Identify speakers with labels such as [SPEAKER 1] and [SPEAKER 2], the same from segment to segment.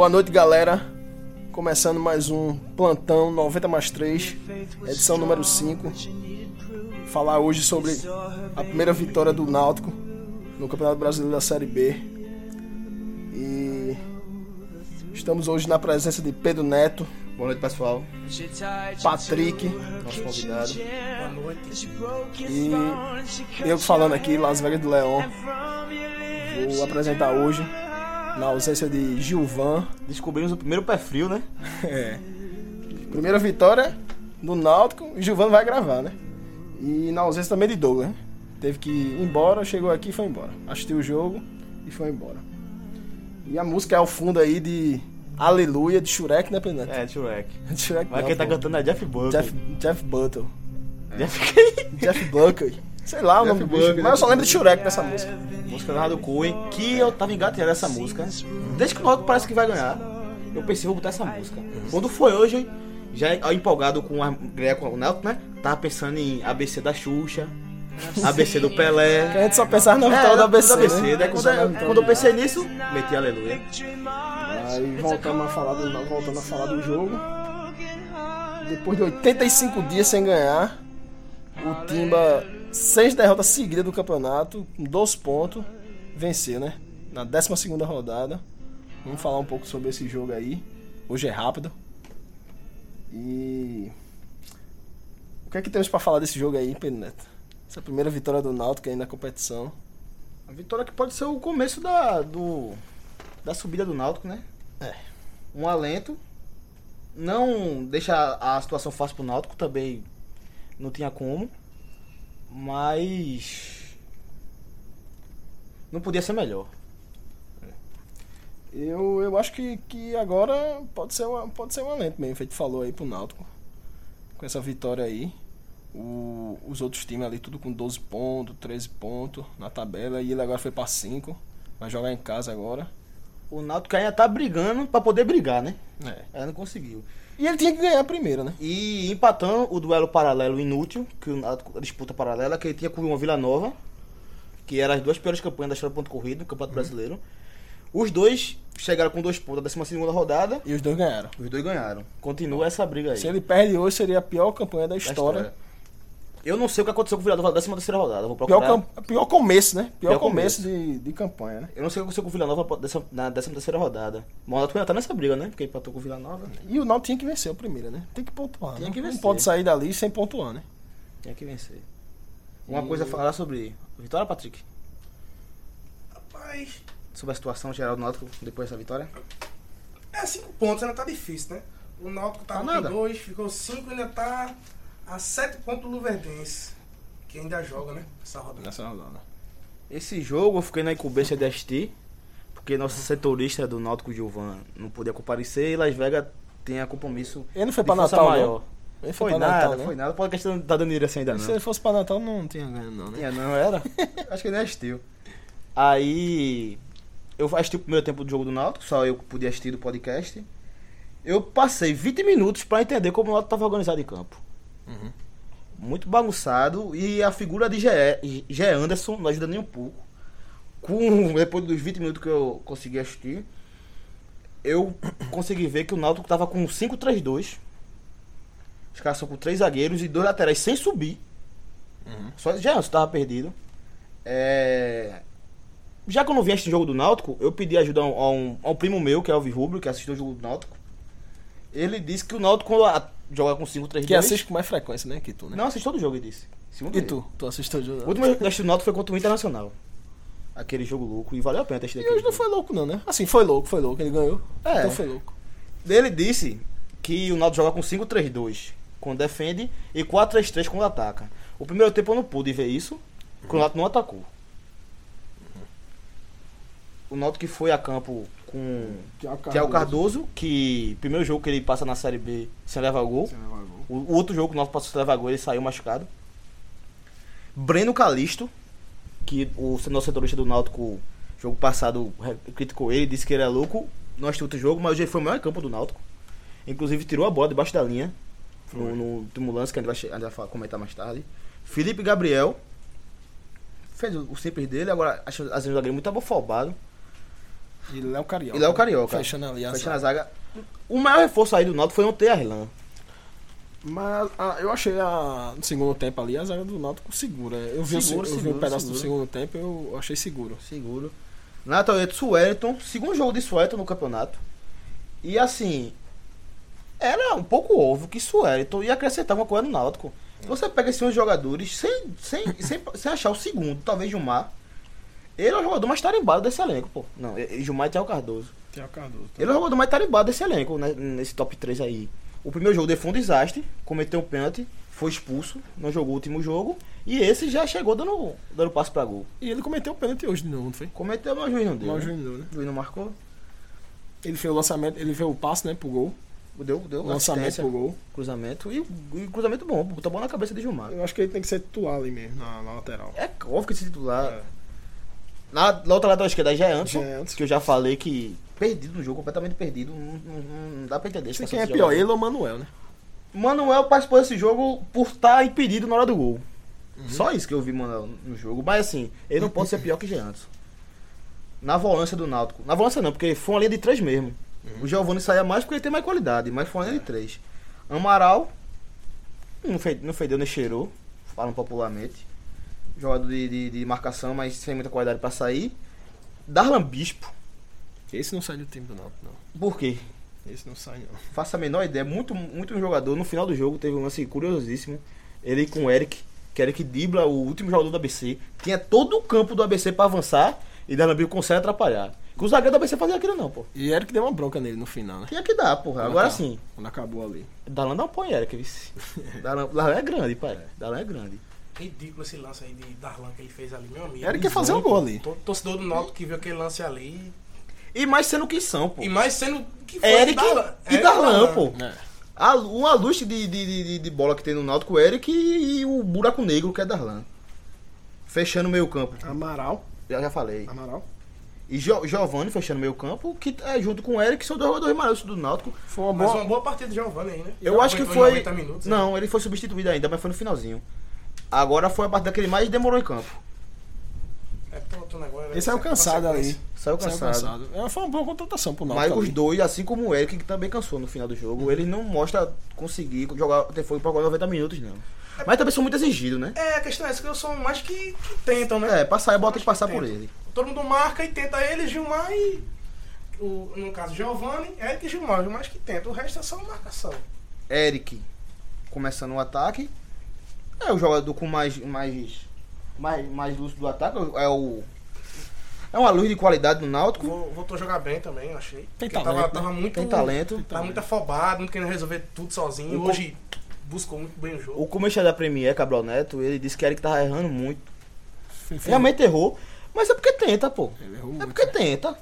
[SPEAKER 1] Boa noite, galera. Começando mais um plantão 90 mais 3, edição número 5. Falar hoje sobre a primeira vitória do Náutico no Campeonato Brasileiro da Série B. E estamos hoje na presença de Pedro Neto,
[SPEAKER 2] Boa noite, pessoal.
[SPEAKER 1] Patrick
[SPEAKER 2] Nosso convidado.
[SPEAKER 1] e eu falando aqui, Las Vegas do Leão. Vou apresentar hoje, na ausência de Gilvan,
[SPEAKER 2] Descobrimos o primeiro pé frio, né?
[SPEAKER 1] É. Primeira vitória do Náutico e Gilvano vai gravar, né? E na ausência também de Douglas, né? Teve que ir embora, chegou aqui e foi embora. Assistiu o jogo e foi embora. E a música é ao fundo aí de Aleluia de Shurek, né, Penante?
[SPEAKER 2] É.
[SPEAKER 1] De Shurek
[SPEAKER 2] Mas
[SPEAKER 1] não,
[SPEAKER 2] quem tá
[SPEAKER 1] pô.
[SPEAKER 2] cantando é Jeff Buckley.
[SPEAKER 1] Jeff, Jeff Buttle.
[SPEAKER 2] Jeff?
[SPEAKER 1] Jeff Buckley. Sei lá o
[SPEAKER 2] Jeff
[SPEAKER 1] nome do bicho.
[SPEAKER 2] Buckley,
[SPEAKER 1] Mas eu só lembro de Shurek nessa música.
[SPEAKER 2] música lá do Coen, que eu tava engateando essa música. Desde que o Náutico parece que vai ganhar, eu pensei, vou botar essa música. Quando foi hoje, já empolgado com a Greco, o Náutico, né? Tava pensando em ABC da Xuxa, ABC do
[SPEAKER 1] Que a
[SPEAKER 2] Pelé.
[SPEAKER 1] gente só pensava na
[SPEAKER 2] É,
[SPEAKER 1] vitória do ABC,
[SPEAKER 2] do ABC,
[SPEAKER 1] né?
[SPEAKER 2] né? Quando, eu- quando eu pensei nisso, meti aleluia.
[SPEAKER 1] Aí voltamos a falar do, voltando a falar do jogo. Depois de 85 dias sem ganhar, o Timba, seis derrotas seguidas do campeonato, com 12 pontos, venceu, né? Na 12 rodada. Vamos falar um pouco sobre esse jogo aí. Hoje é rápido. E. O que é que temos pra falar desse jogo aí, Pedro Neto? Essa primeira vitória do Náutico aí na competição.
[SPEAKER 2] A vitória que pode ser o começo da, do, da subida do Náutico, né?
[SPEAKER 1] É.
[SPEAKER 2] Um alento. Não deixa a situação fácil pro Náutico, também não tinha como. Mas. Não podia ser melhor.
[SPEAKER 1] Eu, eu acho que, que agora pode ser, uma, pode ser um alento mesmo, feito falou aí pro Náutico. Com essa vitória aí. O- os outros times ali tudo com 12 pontos, 13 pontos na tabela. E ele agora foi pra 5. Vai jogar em casa agora.
[SPEAKER 2] O Náutico ainda tá brigando pra poder brigar, né?
[SPEAKER 1] É.
[SPEAKER 2] Ainda não conseguiu.
[SPEAKER 1] E ele tinha que ganhar primeiro, né?
[SPEAKER 2] E empatando o duelo paralelo inútil, que o a disputa paralela, que ele tinha com o Vila Nova, que eram as duas piores campanhas da história do ponto corrido no Campeonato Brasileiro. Os dois chegaram com dois pontos da 12 rodada,
[SPEAKER 1] E os dois ganharam.
[SPEAKER 2] os dois ganharam. Continua essa briga aí.
[SPEAKER 1] Se ele perde hoje, seria a pior campanha da
[SPEAKER 2] da
[SPEAKER 1] história.
[SPEAKER 2] Eu não sei o que aconteceu com o Vila Nova na 13 terceira rodada, vou
[SPEAKER 1] Pior,
[SPEAKER 2] procurar.
[SPEAKER 1] cam- pior começo, né? Pior,
[SPEAKER 2] Pior
[SPEAKER 1] começo, de, de campanha, né?
[SPEAKER 2] Eu não sei o que aconteceu com o Vila Nova dessa- na 13 terceira rodada. O Náutico ainda tá nessa briga, né? Porque empatou com o Vila Nova.
[SPEAKER 1] E o Náutico tinha que vencer o primeiro, né? Tem que pontuar.
[SPEAKER 2] Tinha
[SPEAKER 1] né?
[SPEAKER 2] que
[SPEAKER 1] Não
[SPEAKER 2] vencer.
[SPEAKER 1] pode sair dali sem pontuar, né?
[SPEAKER 2] Tinha que vencer. Uma
[SPEAKER 1] E-
[SPEAKER 2] coisa a falar sobre vitória, Patrick?
[SPEAKER 3] Rapaz,
[SPEAKER 2] Sobre a situação geral do Náutico depois dessa vitória?
[SPEAKER 3] é cinco pontos, ainda tá difícil, né? O Náutico
[SPEAKER 2] Tá
[SPEAKER 3] tava
[SPEAKER 2] nada.
[SPEAKER 3] com dois, ficou cinco, ainda tá a sete pontos do Luverdense, que ainda joga, né? Essa rodada.
[SPEAKER 1] Nessa rodada.
[SPEAKER 2] Esse jogo eu fiquei na incumbência de assistir, porque nosso setorista do Náutico Gilvan não podia comparecer e Las Vegas tinha compromisso
[SPEAKER 1] Ele não foi
[SPEAKER 2] força
[SPEAKER 1] Natal,
[SPEAKER 2] maior.
[SPEAKER 1] não? Ele
[SPEAKER 2] Foi,
[SPEAKER 1] pra
[SPEAKER 2] nada,
[SPEAKER 1] Natal, né?
[SPEAKER 2] foi nada. Pode questão da Danira assim ainda não.
[SPEAKER 1] Se ele fosse pra Natal, não tinha ganho, não, né?
[SPEAKER 2] Tinha, não era? Acho que ele nem assistiu. Aí eu assisti o primeiro tempo do jogo do Náutico, só eu podia assistir do podcast. Eu passei 20 minutos pra entender como o Náutico tava organizado em campo.
[SPEAKER 1] Uhum.
[SPEAKER 2] Muito bagunçado e a figura de Gé Anderson não ajuda nem um pouco. Com, depois dos 20 minutos que eu consegui assistir, eu consegui ver que o Náutico tava com 5-3-2. Os caras são com três zagueiros e dois laterais sem subir.
[SPEAKER 1] Uhum.
[SPEAKER 2] Só Gé Anderson tava perdido. É, Já que eu não vi esse jogo do Náutico, eu pedi ajuda a um, a um- a um primo meu, que é o Rubro, que assistiu o jogo do Náutico. Ele disse que o Náutico, quando a- joga com 5-3-2...
[SPEAKER 1] Que assiste com mais frequência, né? Que tu, né?
[SPEAKER 2] Não, assiste todo jogo, ele disse. Segundo
[SPEAKER 1] E
[SPEAKER 2] ele.
[SPEAKER 1] tu? Tu assiste o jogo?
[SPEAKER 2] O último jogo que eu assisti do Náutico foi contra o Internacional. aquele jogo louco e valeu a pena ter assistido
[SPEAKER 1] E hoje não
[SPEAKER 2] jogo.
[SPEAKER 1] foi louco, não, né? Assim, foi louco, foi louco. Ele ganhou.
[SPEAKER 2] É.
[SPEAKER 1] Então foi louco.
[SPEAKER 2] Ele disse que o Náutico joga com 5-3-2 quando defende e 4-3-3 quando ataca. O primeiro tempo eu não pude ver isso, porque o Náutico não atacou. O Náutico que foi a campo com Thiago Cardoso, que primeiro jogo que ele passa na Série B sem levar gol. O, o outro jogo que o Náutico passou sem levar gol, ele saiu machucado. Breno Calisto, que o nosso setorista do Náutico, jogo passado, criticou ele, disse que ele é louco. Não assistiu outro jogo, mas ele foi o em campo do Náutico. Inclusive tirou a bola debaixo da linha. No, no último lance que a gente vai, a gente vai comentar mais tarde. Felipe Gabriel. Fez o, o simples dele, agora acho às vezes o zagueiro muito abofobado.
[SPEAKER 1] E Léo Carioca.
[SPEAKER 2] E Léo Carioca.
[SPEAKER 1] Fechando ali a
[SPEAKER 2] Fechando a
[SPEAKER 1] zaga.
[SPEAKER 2] zaga. O maior reforço aí do Náutico foi não ter Arlan.
[SPEAKER 1] Mas ah, eu achei a, no segundo tempo ali a zaga do Náutico segura. Eu vi, o
[SPEAKER 2] Seguro,
[SPEAKER 1] se- eu vi
[SPEAKER 2] seguro,
[SPEAKER 1] um pedaço
[SPEAKER 2] seguro.
[SPEAKER 1] do segundo tempo eu achei seguro.
[SPEAKER 2] Seguro. Nataleto Suelton, segundo jogo de Suelton no campeonato. E assim, era um pouco óbvio que Suelton ia acrescentar uma coisa no Náutico. Você pega esses 11 jogadores sem, sem, sem, sem achar o segundo, talvez Gilmar. Ele é o jogador mais tarimbado desse elenco, pô. Não, Gilmar e Thiago Cardoso.
[SPEAKER 1] Thiago Cardoso.
[SPEAKER 2] Ele é o jogador mais tarimbado desse elenco, né, nesse top 3 aí. O primeiro jogo foi um desastre, cometeu um pênalti, foi expulso, não jogou o último jogo. E esse já chegou dando, dando passo pra gol.
[SPEAKER 1] E ele cometeu o pênalti hoje de novo, não foi?
[SPEAKER 2] Cometeu, mas o juiz não deu.
[SPEAKER 1] Mas o
[SPEAKER 2] né?
[SPEAKER 1] juiz não deu, né?
[SPEAKER 2] O juiz não marcou.
[SPEAKER 1] Ele fez o lançamento, ele fez o passe, né, pro gol.
[SPEAKER 2] Deu, deu
[SPEAKER 1] lançamento pro gol.
[SPEAKER 2] cruzamento. E, e cruzamento bom, botou a bola na cabeça de Gilmar.
[SPEAKER 1] Eu acho que ele tem que ser titular ali mesmo, na, na lateral.
[SPEAKER 2] É óbvio que esse titular.
[SPEAKER 1] É.
[SPEAKER 2] Na, na outra lateral esquerda já é Anderson,
[SPEAKER 1] é Anderson.
[SPEAKER 2] que eu já falei que perdido no jogo, completamente perdido. Não, não- não dá pra entender.
[SPEAKER 1] Sei quem é pior, ele ou Manuel, né?
[SPEAKER 2] Manuel participou desse jogo por estar impedido na hora do gol.
[SPEAKER 1] Uhum.
[SPEAKER 2] Só isso que eu vi Manuel no jogo. Mas assim, ele não pode ser pior que Jean Anderson. Na volância do Náutico. Na volância não, porque foi uma linha de três mesmo.
[SPEAKER 1] Uhum.
[SPEAKER 2] O Giovanni saía mais porque ele tem mais qualidade, mas foi uma linha de três. Amaral, não, fez, não fedeu nem cheirou, falam popularmente. Jogador de, de, de marcação, mas sem muita qualidade pra sair. Darlan Bispo,
[SPEAKER 1] Esse não sai do time do Náutico, não.
[SPEAKER 2] por quê?
[SPEAKER 1] Esse não sai, não.
[SPEAKER 2] faço a menor ideia. Muito, muito um jogador. No final do jogo teve um lance curiosíssimo. Ele com o Eric, que Eric Dibla, o último jogador do ABC, tinha todo o campo do ABC pra avançar e Darlan consegue atrapalhar. Que o zagueiro do ABC fazia aquilo não, pô.
[SPEAKER 1] E Eric deu uma bronca nele no final, né?
[SPEAKER 2] Tinha que dar, porra.
[SPEAKER 1] Quando
[SPEAKER 2] Agora sim.
[SPEAKER 1] Quando acabou ali.
[SPEAKER 2] Darlan não põe Eric, vice. Darlan, Darlan é grande, pai. Darlan é grande.
[SPEAKER 3] Ridículo esse lance aí de Darlan que ele fez ali, meu amigo.
[SPEAKER 1] Eric quer fazer um gol ali.
[SPEAKER 3] Torcedor do Náutico que viu aquele lance ali.
[SPEAKER 2] E mais sendo que são, pô.
[SPEAKER 3] E mais sendo que foi
[SPEAKER 2] Eric
[SPEAKER 3] Darlan.
[SPEAKER 2] e
[SPEAKER 3] Eric
[SPEAKER 2] Darlan, pô.
[SPEAKER 1] É.
[SPEAKER 2] A, uma luz de, de, de, de bola que tem no Náutico, o Eric e, e o buraco negro que é Darlan. Fechando o meio campo.
[SPEAKER 1] Amaral.
[SPEAKER 2] Já, já falei.
[SPEAKER 1] Amaral.
[SPEAKER 2] E Gio- Giovanni fechando o meio campo, que é junto com o Eric, são dois jogadores maiores do Náutico.
[SPEAKER 1] Foi uma
[SPEAKER 3] Mas
[SPEAKER 1] boa.
[SPEAKER 3] uma boa partida de Giovanni aí, né?
[SPEAKER 2] Eu
[SPEAKER 3] Já
[SPEAKER 2] acho que foi.
[SPEAKER 3] 90 minutos, né?
[SPEAKER 2] não, ele foi substituído ainda, mas foi no finalzinho. Agora foi a partida que ele mais demorou em campo.
[SPEAKER 3] É, pronto, agora, né?
[SPEAKER 1] Ele saiu cansado ali.
[SPEAKER 2] Saiu
[SPEAKER 1] Saiu
[SPEAKER 2] cansado.
[SPEAKER 1] cansado. É, Foi uma boa contratação pro
[SPEAKER 2] Mas
[SPEAKER 1] Náutico.
[SPEAKER 2] os
[SPEAKER 1] ali.
[SPEAKER 2] dois, assim como o Eric, que também cansou no final do jogo, ele não mostra conseguir jogar, ter fogo pra jogar 90 minutos, não. Mas também são muito exigidos, né?
[SPEAKER 3] É, a questão é essa, que são mais que, que tentam, né?
[SPEAKER 2] É, pra sair a bola tem que passar
[SPEAKER 3] que
[SPEAKER 2] por ele.
[SPEAKER 3] Todo mundo marca e tenta ele, Gilmar e. O, no caso, Giovanni, Eric e Gilmar. Gilmar que tenta. O resto é só marcação.
[SPEAKER 2] Eric começando o ataque. É o jogador com mais mais mais, mais luz do ataque, é o é uma luz de qualidade no Náutico.
[SPEAKER 3] Vo- Voltou a jogar bem também, eu achei.
[SPEAKER 1] Tem
[SPEAKER 3] Porque
[SPEAKER 1] talento,
[SPEAKER 3] tava,
[SPEAKER 1] né?
[SPEAKER 3] tava muito.
[SPEAKER 2] Tem talento.
[SPEAKER 3] Tava muito afobado, muito querendo resolver tudo sozinho.
[SPEAKER 2] O
[SPEAKER 3] Hoje buscou muito bem o jogo.
[SPEAKER 2] O comandante da Premier, Cabral Neto, ele disse que Eric tava errando muito.
[SPEAKER 1] Foi- foi-
[SPEAKER 2] Realmente errou, mas é porque tenta, pô.
[SPEAKER 1] Ele errou
[SPEAKER 2] É
[SPEAKER 1] muito.
[SPEAKER 2] porque tenta.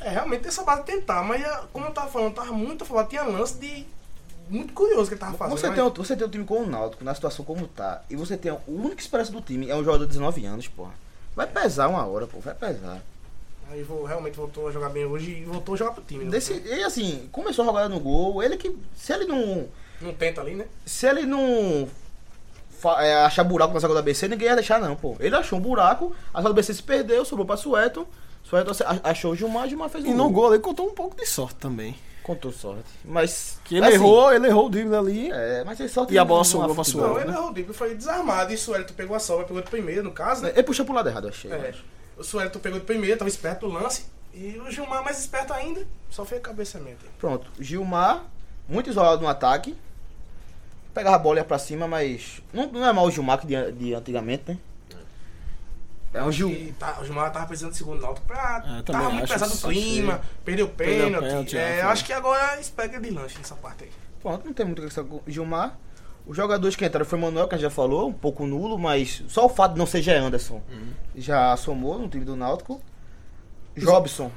[SPEAKER 3] É, realmente tem essa base de tentar, mas ah, como eu tava falando, tava muito afobado. Tinha lance de. Muito curioso que ele tava fazendo.
[SPEAKER 2] Você
[SPEAKER 3] mas-
[SPEAKER 2] tem, um- você tem um time como o Náutico, na situação como tá, e você tem a única esperança do time é um jogador de 19 anos, porra. Vai pesar uma hora, pô, vai pesar.
[SPEAKER 3] Aí vo- realmente voltou a jogar bem hoje e voltou a jogar pro time. né?
[SPEAKER 2] Desse, e assim, começou a jogar no gol, ele que. Se ele não.
[SPEAKER 3] Não tenta ali, né?
[SPEAKER 2] Se ele não fa- é, achar buraco na zaga do ABC, ninguém ia deixar, não, pô. Ele achou um buraco, a zaga do ABC se perdeu, sobrou pra Sueton. Sueton ach- achou o Gilmar, Gilmar fez um
[SPEAKER 1] E no
[SPEAKER 2] gol.
[SPEAKER 1] gol ali contou um pouco de sorte também.
[SPEAKER 2] Contou sorte. Mas.
[SPEAKER 1] Que ele
[SPEAKER 2] assim,
[SPEAKER 1] errou, ele errou o drible ali.
[SPEAKER 2] É, mas ele sorte
[SPEAKER 1] E a bola sobrou
[SPEAKER 2] não
[SPEAKER 1] pra
[SPEAKER 3] Não, ele
[SPEAKER 2] né?
[SPEAKER 3] errou o drible, foi desarmado. E o Suelito pegou a sobra, pegou de primeira, no caso, né?
[SPEAKER 2] Ele puxou pro lado errado, eu achei.
[SPEAKER 3] É,
[SPEAKER 2] acho.
[SPEAKER 3] o Suelito pegou de primeira, tava esperto do lance. E o Gilmar, mais esperto ainda, só fez cabeceamento. aí.
[SPEAKER 2] Pronto, Gilmar, muito isolado no ataque. Pegava a bola e ia pra cima, mas. Não, não é mal o Gilmar que de, de antigamente, né? É
[SPEAKER 3] Acho
[SPEAKER 2] Gil.
[SPEAKER 3] que Tá, o Gilmar tava precisando do segundo Náutico pra.
[SPEAKER 1] É, também
[SPEAKER 3] tava muito pesado o clima,
[SPEAKER 1] achei.
[SPEAKER 3] perdeu
[SPEAKER 1] Perdeu
[SPEAKER 3] pênalti.
[SPEAKER 1] pênalti,
[SPEAKER 3] é,
[SPEAKER 1] é,
[SPEAKER 3] acho que agora espera de lanche nessa parte aí.
[SPEAKER 2] Pronto, não tem muita questão com o Gilmar. Os jogadores que entraram foi o Manuel, que a gente já falou, um pouco nulo, mas só o fato de não ser Gé Anderson
[SPEAKER 1] Uhum.
[SPEAKER 2] já somou no time do Náutico. Jobson,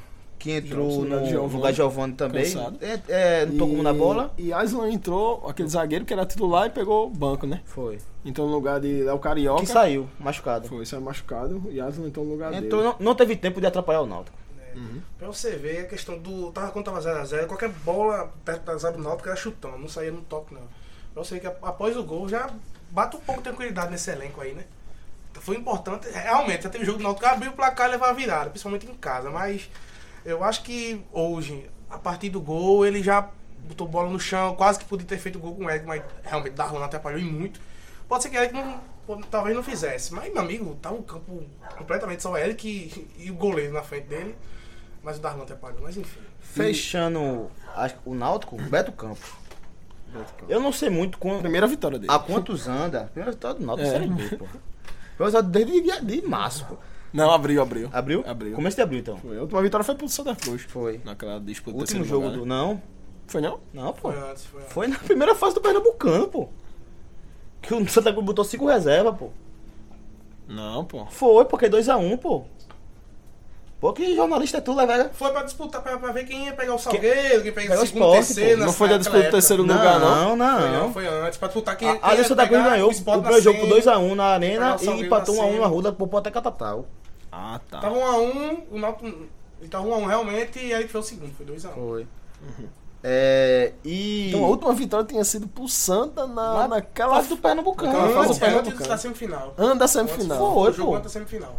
[SPEAKER 2] que entrou
[SPEAKER 1] lugar
[SPEAKER 2] no
[SPEAKER 1] Giovani,
[SPEAKER 2] lugar de Giovanni também.
[SPEAKER 1] cansado.
[SPEAKER 2] É, é, não tocou na bola.
[SPEAKER 1] E Aslan entrou, aquele zagueiro que era titular e pegou o banco, né?
[SPEAKER 2] Foi.
[SPEAKER 1] Entrou no lugar de Léo Carioca.
[SPEAKER 2] Que saiu, machucado.
[SPEAKER 1] Foi, saiu machucado e Aslan entrou no lugar
[SPEAKER 2] Entrou,
[SPEAKER 1] dele.
[SPEAKER 2] não, não teve tempo de atrapalhar o Náutico.
[SPEAKER 3] Pra você ver a questão do. Tava quando tava 0x0, qualquer bola perto da zaga do Náutico era chutando, não saía no toque não. Pra você ver que após o gol já bate um pouco de tranquilidade nesse elenco aí, né? Foi importante, realmente, já teve jogo do Náutico que abriu o placar e levar a virada, principalmente em casa, mas eu acho que hoje, a partir do gol, ele já botou bola no chão, quase que podia ter feito gol com o Eric, mas realmente Darlan atrapalhou e muito. Pode ser que o Eric não, talvez não fizesse, mas meu amigo, tava o campo completamente só o Eric e, e o goleiro na frente dele. Mas o Darlan atrapalhou, mas enfim.
[SPEAKER 2] Fechando acho que o Náutico, Beto Campos. Eu não sei muito com,
[SPEAKER 1] Primeira vitória dele.
[SPEAKER 2] há quantos anda. Primeira vitória do Náutico,
[SPEAKER 1] É.
[SPEAKER 2] Série B, pô. Primeira vitória desde de, de março, pô.
[SPEAKER 1] Não, abriu, abriu.
[SPEAKER 2] Abriu?
[SPEAKER 1] Abriu.
[SPEAKER 2] Começo de abril, então.
[SPEAKER 1] Foi. A última vitória foi pro Santa Cruz.
[SPEAKER 2] Foi.
[SPEAKER 1] Naquela disputa do
[SPEAKER 2] último jogo
[SPEAKER 1] lugar,
[SPEAKER 2] do...
[SPEAKER 1] né?
[SPEAKER 2] Não,
[SPEAKER 1] Foi não?
[SPEAKER 2] não, pô.
[SPEAKER 3] Foi antes, foi antes.
[SPEAKER 2] Foi na primeira fase do Pernambucano, pô. Que o Santa Cruz botou cinco reservas, pô.
[SPEAKER 1] Não, pô.
[SPEAKER 2] Foi, porque 2x1, pô. Pô, que jornalista é tu, né, velho?
[SPEAKER 3] Foi pra disputar, pra, pra ver quem ia pegar o Salgueiro, quem pegar
[SPEAKER 2] Pega
[SPEAKER 3] o segundo,
[SPEAKER 2] Sport,
[SPEAKER 3] terceiro.
[SPEAKER 1] Não foi da disputa do terceiro lugar, não?
[SPEAKER 2] Não, não.
[SPEAKER 3] Foi, não, foi antes, pra disputar quem,
[SPEAKER 2] A-
[SPEAKER 3] quem
[SPEAKER 2] Ali o Santa Cruz ganhou
[SPEAKER 3] o
[SPEAKER 2] primeiro jogo por
[SPEAKER 3] semi,
[SPEAKER 2] 2x1 na arena e empatou
[SPEAKER 3] na
[SPEAKER 2] 1x1 na
[SPEAKER 3] semi.
[SPEAKER 2] Ruda pro Poté Catatal.
[SPEAKER 1] Ah, tá.
[SPEAKER 3] Tava 1x1, o Náutico... Ele tava 1x1 realmente, e aí foi o segundo, foi 2x1.
[SPEAKER 2] Foi. É, e.
[SPEAKER 1] Então a última vitória tinha sido pro Santa na,
[SPEAKER 2] Na
[SPEAKER 1] naquela
[SPEAKER 2] fase do Pernambucano.
[SPEAKER 1] fase
[SPEAKER 3] Antes,
[SPEAKER 1] do
[SPEAKER 3] antes
[SPEAKER 1] Pernambucano.
[SPEAKER 3] da semifinal.
[SPEAKER 1] Ano da semifinal.
[SPEAKER 2] Foi,
[SPEAKER 3] o jogo
[SPEAKER 2] pô.
[SPEAKER 3] antes da semifinal.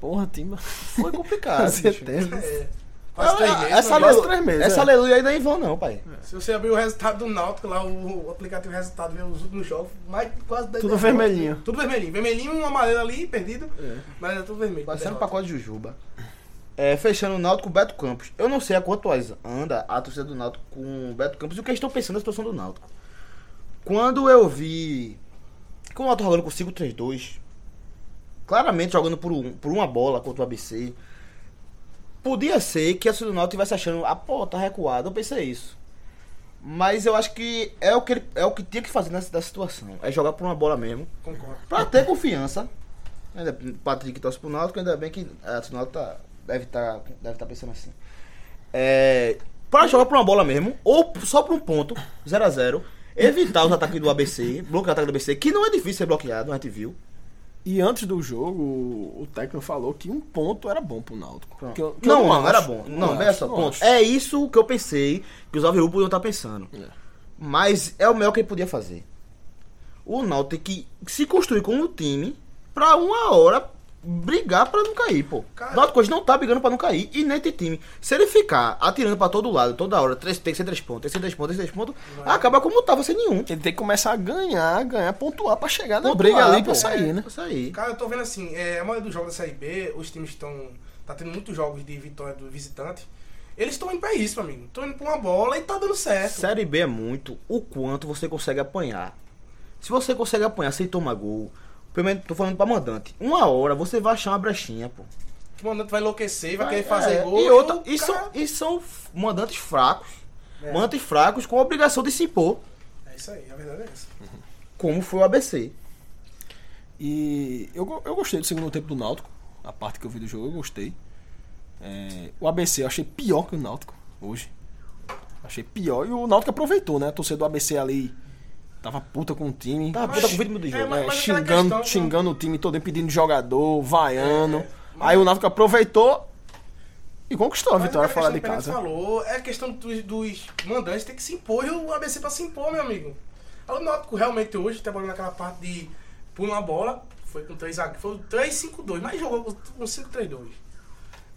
[SPEAKER 1] Porra, Timba.
[SPEAKER 2] Foi complicado. Bicho.
[SPEAKER 1] tempo.
[SPEAKER 3] É, três meses.
[SPEAKER 2] essa
[SPEAKER 3] né?
[SPEAKER 2] aleluia,
[SPEAKER 1] três meses,
[SPEAKER 2] essa
[SPEAKER 1] é.
[SPEAKER 2] aleluia aí não é em vão, não, pai.
[SPEAKER 3] Se você abrir o resultado do Náutico lá, o, o aplicativo resultado, ver os últimos jogos, mais quase 10
[SPEAKER 1] Tudo vermelhinho.
[SPEAKER 3] Tudo vermelhinho. Vermelhinho, um amarelo ali, perdido. Mas é tudo vermelho.
[SPEAKER 2] Parecendo um pacote de Jujuba. É, fechando o Náutico com o Beto Campos. Eu não sei há quanto anda a torcida do Náutico com o Beto Campos e o que eles estão pensando na situação do Náutico. Quando eu vi que o Náutico jogando com 5-3-2, claramente jogando por, um, por uma bola contra o ABC, podia ser que a Náutico estivesse achando, ah, pô, tá recuado. Eu pensei isso. Mas eu acho que é o que, ele- é o que tinha que fazer nessa, situação. É jogar por uma bola mesmo.
[SPEAKER 3] Concordo.
[SPEAKER 2] Pra ter confiança. Ainda, Patrick torce pro Náutico, ainda bem que a Náutico tá, deve estar deve tá pensando assim. É, pra jogar por uma bola mesmo, ou só por um ponto, 0 a 0 evitar os ataques do ABC, bloquear o ataque do ABC, que não é difícil ser bloqueado, a gente viu.
[SPEAKER 1] E antes do jogo, o técnico falou que um ponto era bom pro Náutico.
[SPEAKER 2] Pronto.
[SPEAKER 1] Que eu- que
[SPEAKER 2] não, não,
[SPEAKER 1] acho.
[SPEAKER 2] era bom. Não,
[SPEAKER 1] acho,
[SPEAKER 2] veja só,
[SPEAKER 1] não
[SPEAKER 2] ponto.
[SPEAKER 1] acho.
[SPEAKER 2] É isso que eu pensei que os Alvirrubos podiam estar pensando.
[SPEAKER 1] É.
[SPEAKER 2] Mas é o melhor que ele podia fazer. O Náutico tem que se construir como time pra uma hora brigar pra não cair, pô.
[SPEAKER 3] Cara-
[SPEAKER 2] Náutico hoje não tá brigando pra não cair. E nem tem time. Se ele ficar atirando pra todo lado, toda hora, três, tem que ser três pontos, tem que ser três pontos, tem que ser três pontos, acaba como tava sem nenhum.
[SPEAKER 1] Ele tem que começar a ganhar, ganhar, pontuar pra chegar na
[SPEAKER 2] Pontuar,
[SPEAKER 1] briga ali
[SPEAKER 2] pô.
[SPEAKER 1] pra sair, né?
[SPEAKER 2] Pra sair.
[SPEAKER 3] Cara, eu tô vendo assim, é, a maioria dos jogos da Série B, os times estão. Tá tendo muitos jogos de vitória do visitante. Eles estão indo pra isso, meu amigo. Estão indo pra uma bola e tá dando certo.
[SPEAKER 2] Série B é muito o quanto você consegue apanhar. Se você consegue apanhar sem tomar gol, primeiro tô falando pra mandante, uma hora você vai achar uma brechinha, pô.
[SPEAKER 3] O mandante vai enlouquecer, vai
[SPEAKER 2] Vai,
[SPEAKER 3] querer fazer
[SPEAKER 2] é,
[SPEAKER 3] gol.
[SPEAKER 2] E outra, e,
[SPEAKER 3] cara-
[SPEAKER 2] são, e são mandantes fracos.
[SPEAKER 3] É.
[SPEAKER 2] Mandantes fracos com a obrigação de se impor,
[SPEAKER 3] É isso aí, a verdade é essa.
[SPEAKER 2] como foi o ABC.
[SPEAKER 1] E eu, eu gostei do segundo tempo do Náutico. A parte que eu vi do jogo, eu gostei. É, o ABC eu achei pior que o Náutico hoje. Achei pior. E o Náutico aproveitou, né? A torcida do ABC ali tava puta com o time.
[SPEAKER 2] Tava
[SPEAKER 3] Mas-
[SPEAKER 2] puta com o ritmo do
[SPEAKER 3] é,
[SPEAKER 2] jogo.
[SPEAKER 3] mas-
[SPEAKER 1] né,
[SPEAKER 3] mas
[SPEAKER 1] xingando,
[SPEAKER 3] questão,
[SPEAKER 1] xingando o time todo, pedindo jogador, vaiando.
[SPEAKER 3] É, mas-
[SPEAKER 1] Aí o Náutico aproveitou e conquistou a
[SPEAKER 3] Mas
[SPEAKER 1] vitória fora de
[SPEAKER 3] que
[SPEAKER 1] casa.
[SPEAKER 3] Pérez falou é a questão dos, dos mandantes ter que se impor e o ABC pra se impor, meu amigo. Aí O Náutico realmente hoje, trabalhando naquela parte de por uma bola, foi com 3 zagueiros, foi 3-5-2, mas jogou com- com 5-3-2.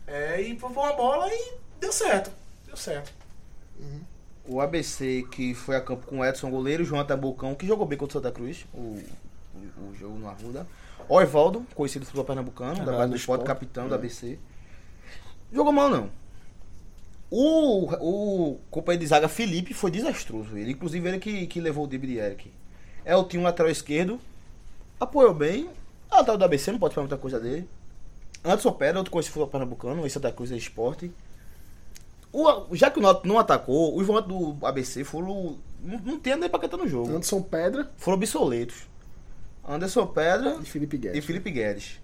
[SPEAKER 3] É, e por uma bola e deu certo. Deu certo.
[SPEAKER 2] O ABC que foi a campo com o Edson Goleiro, João Tabucão, que jogou bem contra o Santa Cruz, o, o, o jogo no Arruda. O Evaldo, conhecido do futebol pernambucano, da
[SPEAKER 1] É,
[SPEAKER 2] base
[SPEAKER 1] do
[SPEAKER 2] do esporte, capitão do ABC. Jogou mal não. O, o companheiro de zaga Felipe foi desastroso. Ele, inclusive, ele que, que levou o drible de Eric. É o time lateral esquerdo. Apoiou bem. Lateral do ABC não pode falar muita coisa dele. Anderson Pedra, outro conhecido futebol pernambucano, em Santa Cruz é esporte. O, já que o Náutico não atacou, os volantes do ABC foram. Não, não tem nem pra quem tá no jogo.
[SPEAKER 1] Anderson Pedra
[SPEAKER 2] Foram obsoletos. Anderson Pedra
[SPEAKER 1] e Felipe Guedes.
[SPEAKER 2] e Felipe Guedes.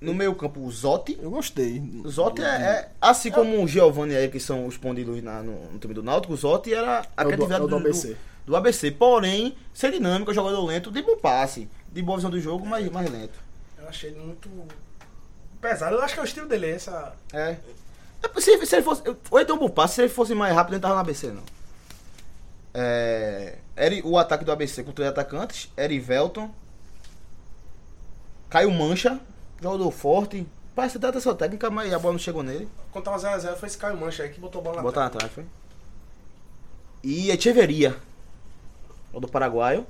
[SPEAKER 2] No meio campo, o Zotti.
[SPEAKER 1] Eu gostei.
[SPEAKER 2] O Zotti é, é- assim como o Giovanni aí, que são os pondidos na, no, no time do Náutico, o Zotti era a
[SPEAKER 1] É do-
[SPEAKER 2] criatividade
[SPEAKER 1] é o do ABC.
[SPEAKER 2] Do, do ABC. Porém, ser dinâmico, jogador lento, de bom passe, de boa visão do jogo, mas mais lento.
[SPEAKER 3] Eu achei ele muito pesado. Eu acho que é o estilo dele, essa.
[SPEAKER 2] É. Se, se ele fosse. Ou então bom passe, se ele fosse mais rápido, ele tava no ABC, não. É, Eri- o ataque do ABC com três atacantes, Erivelton, Caio Mancha, jogador forte, parece até sua técnica, mas a bola não chegou nele.
[SPEAKER 3] Quando tava 0x0 foi esse Caio Mancha aí que botou a bola na
[SPEAKER 2] Botar na
[SPEAKER 3] trave.
[SPEAKER 2] foi. E Echeveria, o do Paraguaio,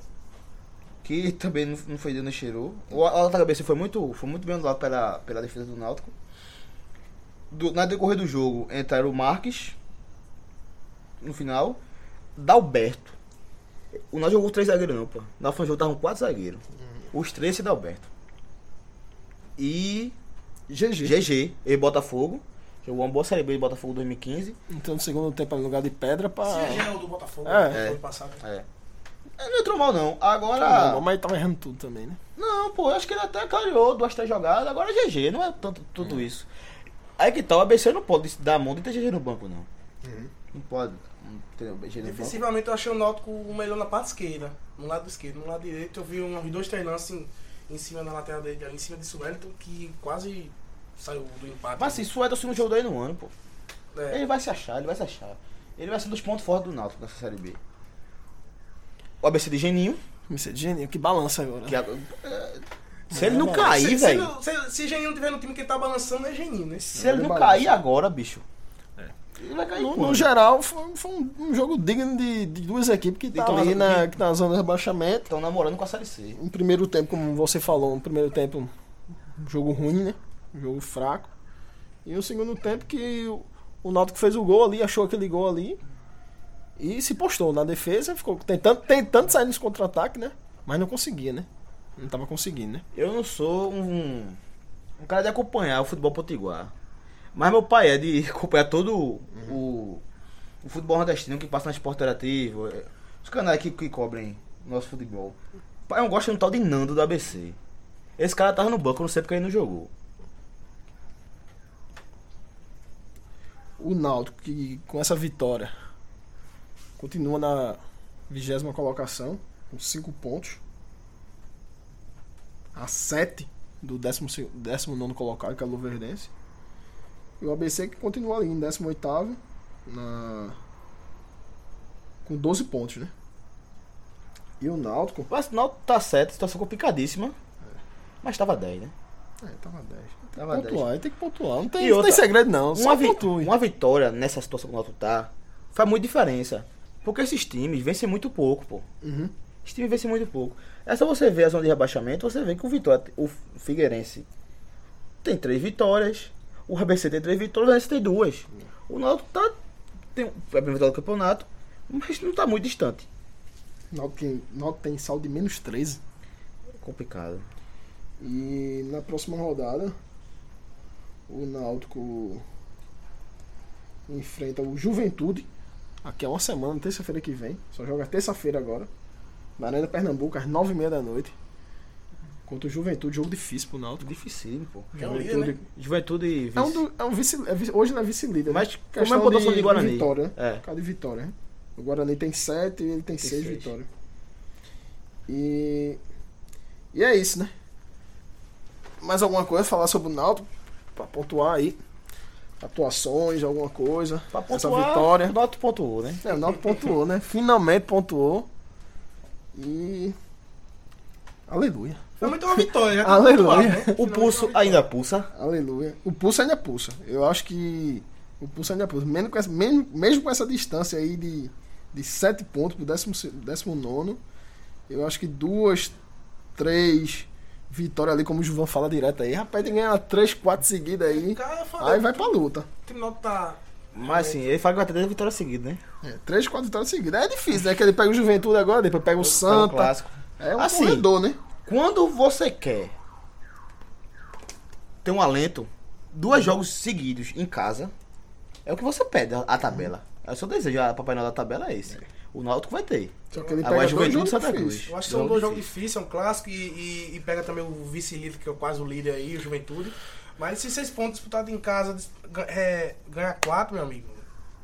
[SPEAKER 2] que também não, não foi deu nem cheirou. O ataque do ABC foi muito, foi muito bem andado pela, pela defesa do Náutico. Do- na decorrer do jogo entraram o Marques, no final, Dalberto. O Náutico jogou três zagueiros não, pô. Na tava com quatro zagueiros. Os três e Dalberto. E
[SPEAKER 1] GG.
[SPEAKER 2] GG, e Botafogo. Jogou uma boa série B de Botafogo 2015.
[SPEAKER 1] Então no segundo tempo no lugar de pedra pra.
[SPEAKER 3] Esse é o do Botafogo,
[SPEAKER 1] É.
[SPEAKER 3] né, foi passado.
[SPEAKER 2] É. Ele não entrou mal, não. Agora.
[SPEAKER 1] Não, mas tava errando tudo também, né?
[SPEAKER 2] Não, pô, eu acho que ele até clareou duas, três jogadas. Agora é GG, não é tanto tudo isso. Aí que tal, o ABC não pode dar a mão de ter GG no banco, não. Não pode. Ter o GG no banco.
[SPEAKER 3] Defensivamente eu achei o Náutico o melhor na parte esquerda. No lado esquerdo. No lado direito eu vi uns dois treinando assim em cima da lateral dele, em cima de Suelton, que quase saiu do empate.
[SPEAKER 2] Mas assim, se o Ederson não jogou daí no ano, pô.
[SPEAKER 3] É.
[SPEAKER 2] Ele vai se achar, ele vai se achar. Ele vai ser dos pontos fortes do Náutico nessa série B. O ABC de Geninho,
[SPEAKER 1] é de gênio, que balança agora.
[SPEAKER 2] que a- é, se ele não cair,
[SPEAKER 3] se,
[SPEAKER 2] velho.
[SPEAKER 3] Se, se, se Geninho não tiver no time que tá balançando, é Geninho, né?
[SPEAKER 2] Se ele não
[SPEAKER 1] balança.
[SPEAKER 2] cair agora, bicho. Ele vai cair
[SPEAKER 1] No, no geral, foi, foi um, um jogo digno de, de duas equipes que tá
[SPEAKER 2] Então,
[SPEAKER 1] ali na, que tá na zona de rebaixamento.
[SPEAKER 2] Estão namorando com a série C.
[SPEAKER 1] Um primeiro tempo, como você falou, um primeiro tempo, um jogo ruim, né? Um jogo fraco. E um segundo tempo que o, o Náutico fez o gol ali, achou aquele gol ali. E se postou na defesa, ficou tentando, tentando sair nos contra-ataques, né? Mas não conseguia, né? Não tava conseguindo, né?
[SPEAKER 2] Eu não sou um, um cara de acompanhar o futebol potiguar. Mas meu pai é de acompanhar todo o, o futebol nordestino que passa na esporte interativo. é, Os canais que, que cobrem nosso futebol. Pai, eu gosto de um tal de Nando do ABC. Esse cara tava no banco, eu não sei porque ele não jogou.
[SPEAKER 1] O Náutico, que com essa vitória, continua na vigésima colocação, com 5 pontos. A 7 do 19 colocado, que é o Luverdense. E o ABC que continua ali em 18 na... com 12 pontos, né? E o Náutico.
[SPEAKER 2] Mas o Náutico tá certo, situação complicadíssima. Mas tava 10, né?
[SPEAKER 1] É, tava 10.
[SPEAKER 2] Tava 10.
[SPEAKER 1] Pontuar, tem que pontuar. Não tem,
[SPEAKER 2] E
[SPEAKER 1] não
[SPEAKER 2] outra,
[SPEAKER 1] tem segredo, não. Só
[SPEAKER 2] Uma, vi-
[SPEAKER 1] pontue.
[SPEAKER 2] uma vitória nessa situação que o Náutico tá faz muita diferença. Porque esses times vencem muito pouco, pô.
[SPEAKER 1] Uhum.
[SPEAKER 2] Esse time vence muito pouco. É só você ver a zona de rebaixamento, você vê que o Vitória, o Figueirense tem três vitórias, o ABC tem três vitórias, o Fluminense tem duas. O Náutico tá tem é a vitória do campeonato, mas não tá muito distante.
[SPEAKER 1] O Náutico tem, tem saldo de menos 13.
[SPEAKER 2] É complicado.
[SPEAKER 1] E na próxima rodada, o Náutico enfrenta o Juventude. Aqui é uma semana, terça-feira que vem. Só joga terça-feira agora. Na Arena Pernambuco, às 9h30 da noite. Contra o Juventude, jogo difícil pro Náutico.
[SPEAKER 2] Dificílimo, pô.
[SPEAKER 3] É um líder,
[SPEAKER 1] Juventude.
[SPEAKER 3] né?
[SPEAKER 2] Juventude e vice.
[SPEAKER 1] É um, do- é um vice, é hoje não é vice-líder.
[SPEAKER 2] Mas
[SPEAKER 1] né?
[SPEAKER 2] como é a pontuação de Guarani?
[SPEAKER 1] Vitória, né?
[SPEAKER 2] É.
[SPEAKER 1] Por causa de vitória. né? O Guarani tem 7 e ele tem 6
[SPEAKER 2] seis.
[SPEAKER 1] vitórias. E. E é isso, né? Mais alguma coisa a falar sobre o Náutico? Pra pontuar aí. Atuações, alguma coisa.
[SPEAKER 2] Pra
[SPEAKER 1] Essa
[SPEAKER 2] pontuar,
[SPEAKER 1] vitória.
[SPEAKER 2] O Náutico pontuou, né?
[SPEAKER 1] É, o Náutico pontuou, né? Finalmente pontuou. E. Aleluia.
[SPEAKER 3] Foi muito uma vitória, tá
[SPEAKER 1] Aleluia.
[SPEAKER 3] né?
[SPEAKER 2] O pulso ainda pulsa.
[SPEAKER 1] Aleluia. O pulso ainda pulsa. Eu acho que o pulso ainda pulsa. Mesmo com essa, mesmo, mesmo com essa distância aí de, de 7 pontos pro 19, eu acho que duas, três vitórias ali, como o Juvan fala direto aí. Rapaz, tem que ganhar 3, 4 seguidas aí.
[SPEAKER 3] Cara, foda.
[SPEAKER 1] Aí vai pra luta.
[SPEAKER 3] O Náutico tá...
[SPEAKER 2] Mas assim, ele fala que vai ter 10 vitórias seguidas, né?
[SPEAKER 1] É, 3, 4 vitórias seguidas. É difícil, né? Que ele pega o Juventude agora, depois pega o
[SPEAKER 2] É um
[SPEAKER 1] Santa.
[SPEAKER 2] clássico.
[SPEAKER 1] É um
[SPEAKER 2] Assim,
[SPEAKER 1] corredor, né?
[SPEAKER 2] Quando você quer tem um alento, dois jogos seguidos em casa, é o que você pede, a, tabela. É o seu desejo, a Papai Noel da tabela é esse. O Náutico vai ter.
[SPEAKER 1] Só que ele
[SPEAKER 2] Agora,
[SPEAKER 1] pega
[SPEAKER 2] Juventude
[SPEAKER 1] dois
[SPEAKER 2] Santa Cruz.
[SPEAKER 3] Eu acho que são dois jogos difíceis, é um clássico e, e- e pega também o vice-líder, que é quase o líder aí, o Juventude. Mas esses seis pontos disputados em casa, é, ganhar quatro, meu amigo,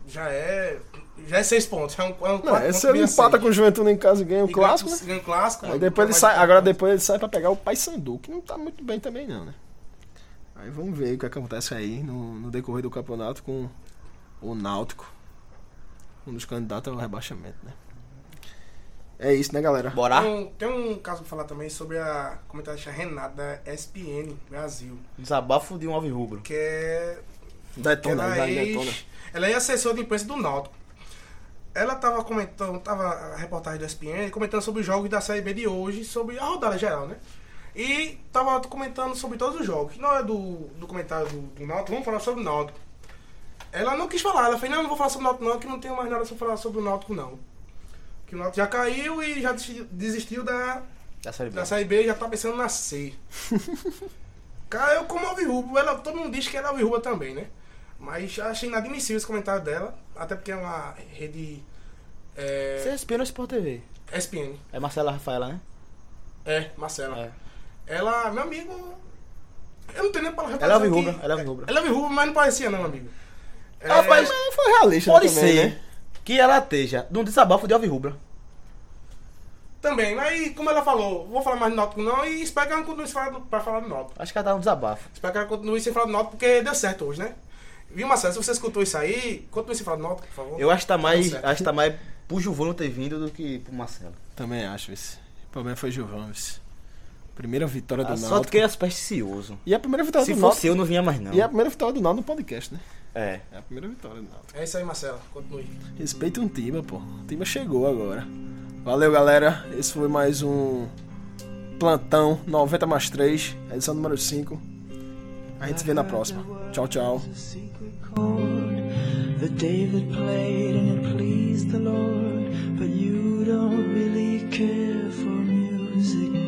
[SPEAKER 3] já é. Já é seis pontos. É um, é um
[SPEAKER 1] Não,
[SPEAKER 3] quatro
[SPEAKER 1] é se ele empata
[SPEAKER 3] seis.
[SPEAKER 1] com o Juventude em casa e ganha o
[SPEAKER 3] E
[SPEAKER 1] clássico, né?
[SPEAKER 3] ganha, ganha o clássico.
[SPEAKER 1] Aí
[SPEAKER 3] mano,
[SPEAKER 1] depois ele sai, agora depois ele sai pra pegar o Paysandu, que não tá muito bem também não, né? Aí vamos ver o que acontece aí no, no decorrer do campeonato com o Náutico, um dos candidatos ao rebaixamento, né? É isso, né, galera?
[SPEAKER 2] Bora?
[SPEAKER 3] Tem um, tem um caso pra falar também sobre a comentarista Renata da SPN Brasil,
[SPEAKER 2] Desabafo de um alvo rubro.
[SPEAKER 3] que é
[SPEAKER 1] Detona,
[SPEAKER 3] ela,
[SPEAKER 1] vai,
[SPEAKER 3] é
[SPEAKER 1] detona.
[SPEAKER 3] ex, ela é assessora de imprensa do Náutico. Ela tava comentando, tava a reportagem da SPN comentando sobre os jogos da Série B de hoje, sobre a rodada geral, né? E tava comentando sobre todos os jogos. Não é do, do comentário do, do Náutico, vamos falar sobre o Náutico. Ela não quis falar, ela fez, não, não vou falar sobre o Náutico não, que não tenho mais nada pra falar sobre o Náutico não. Que o Náutico já caiu e já desistiu- da,
[SPEAKER 2] Da Série B.
[SPEAKER 3] da Série B e já tá pensando na C. Cara, eu como alvirrubro, ela, todo mundo diz que ela é alvirrubra também, né? Mas achei inadmissível esse comentário dela, até porque é uma rede é,
[SPEAKER 2] Você espia no Sport TV.
[SPEAKER 3] SPN.
[SPEAKER 2] É Marcela Rafaela, né?
[SPEAKER 3] É, Marcela.
[SPEAKER 2] É.
[SPEAKER 3] Ela, meu amigo, eu não tenho nem palavra pra
[SPEAKER 2] Ela é
[SPEAKER 3] que-
[SPEAKER 2] ela é alvirrubra.
[SPEAKER 3] Ela é alvirrubra, mas não parecia não, amigo. É,
[SPEAKER 1] Ah, mas mas foi realista
[SPEAKER 2] Pode
[SPEAKER 1] também,
[SPEAKER 2] ser
[SPEAKER 1] né?
[SPEAKER 2] Que ela esteja num desabafo de alvo rubra.
[SPEAKER 3] Também, mas como ela falou, vou falar mais do Náutico não e espero que ela não continue falar do- pra falar do Náutico.
[SPEAKER 2] Acho que ela tá num desabafo.
[SPEAKER 3] Espero que ela continue sem falar do Náutico porque deu certo hoje, né? Viu, Marcelo? Se você escutou isso aí, continue sem falar do Náutico, por favor.
[SPEAKER 2] Eu acho que tá mais, acho que tá mais pro Giovanni ter vindo do que pro Marcelo.
[SPEAKER 1] Também acho, vice. O problema foi Gilvão, vice. Primeira vitória do
[SPEAKER 2] Ah, só que é supersticioso.
[SPEAKER 1] E a primeira vitória
[SPEAKER 2] Se
[SPEAKER 1] do
[SPEAKER 2] fosse
[SPEAKER 1] Náutico.
[SPEAKER 2] eu, não vinha mais não.
[SPEAKER 1] E a primeira vitória do Náutico no podcast, né?
[SPEAKER 2] É.
[SPEAKER 1] É a primeira vitória do Náutico.
[SPEAKER 3] É isso aí, Marcelo. Continue.
[SPEAKER 1] Respeita um Timba, pô. O Timba chegou agora. Valeu, galera. Esse foi mais um Plantão 90 mais 3, edição número 5. A gente se vê na próxima. Tchau, tchau.
[SPEAKER 4] that David played and it pleased the Lord. But you don't really care for music,